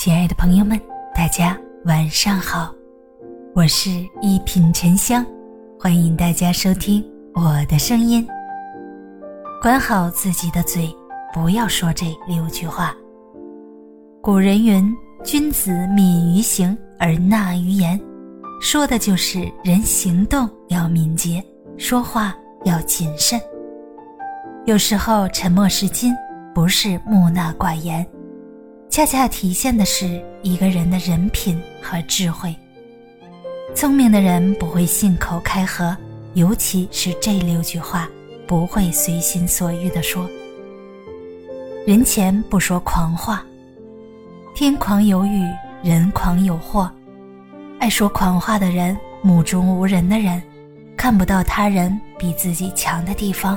亲爱的朋友们，大家晚上好，我是一品沉香，欢迎大家收听我的声音。管好自己的嘴，不要说这六句话。古人云：“君子敏于行而纳于言”，说的就是人行动要敏捷，说话要谨慎。有时候沉默是金，不是木讷寡言。恰恰体现的是一个人的人品和智慧。聪明的人不会信口开河，尤其是这六句话，不会随心所欲地说。人前不说狂话，天狂有雨，人狂有祸。爱说狂话的人，目中无人的人，看不到他人比自己强的地方，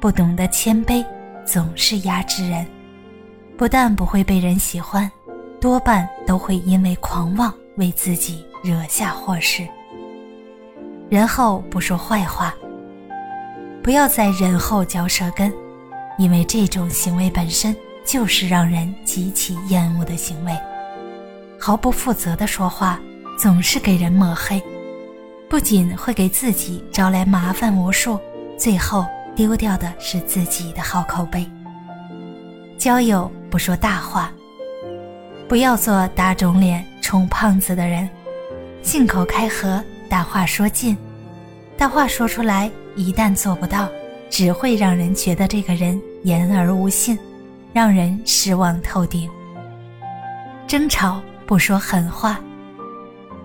不懂得谦卑，总是压制人。不但不会被人喜欢，多半都会因为狂妄为自己惹下祸事。人后不说坏话，不要在人后嚼舌根，因为这种行为本身就是让人极其厌恶的行为。毫不负责的说话，总是给人抹黑，不仅会给自己招来麻烦无数，最后丢掉的是自己的好口碑。交友不说大话，不要做打肿脸充胖子的人，信口开河，大话说尽，大话说出来，一旦做不到，只会让人觉得这个人言而无信，让人失望透顶。争吵不说狠话，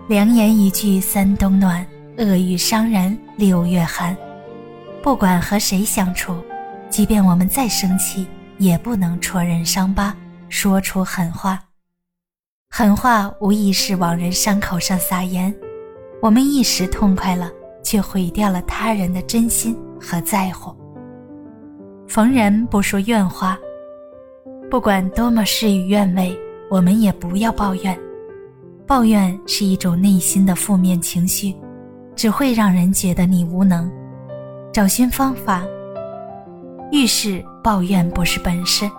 良言一句三冬暖，恶语伤人六月寒。不管和谁相处，即便我们再生气。也不能戳人伤疤，说出狠话。狠话无疑是往人伤口上撒盐，我们一时痛快了，却毁掉了他人的真心和在乎。逢人不说怨话，不管多么事与愿违，我们也不要抱怨。抱怨是一种内心的负面情绪，只会让人觉得你无能。找寻方法。遇事抱怨不是本事，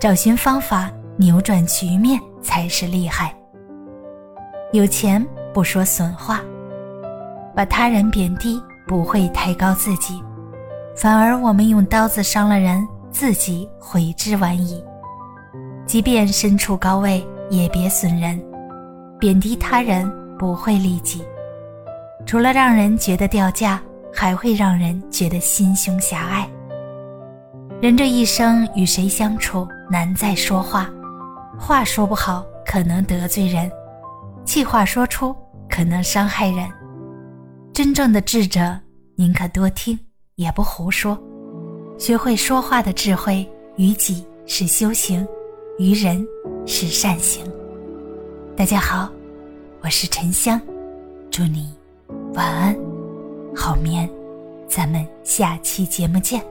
找寻方法扭转局面才是厉害。有钱不说损话，把他人贬低不会抬高自己，反而我们用刀子伤了人，自己悔之晚矣。即便身处高位，也别损人，贬低他人不会利己，除了让人觉得掉价，还会让人觉得心胸狭隘。人这一生与谁相处，难在说话。话说不好，可能得罪人；气话说出，可能伤害人。真正的智者，宁可多听，也不胡说。学会说话的智慧，于己是修行，于人是善行。大家好，我是沉香，祝你晚安，好眠。咱们下期节目见。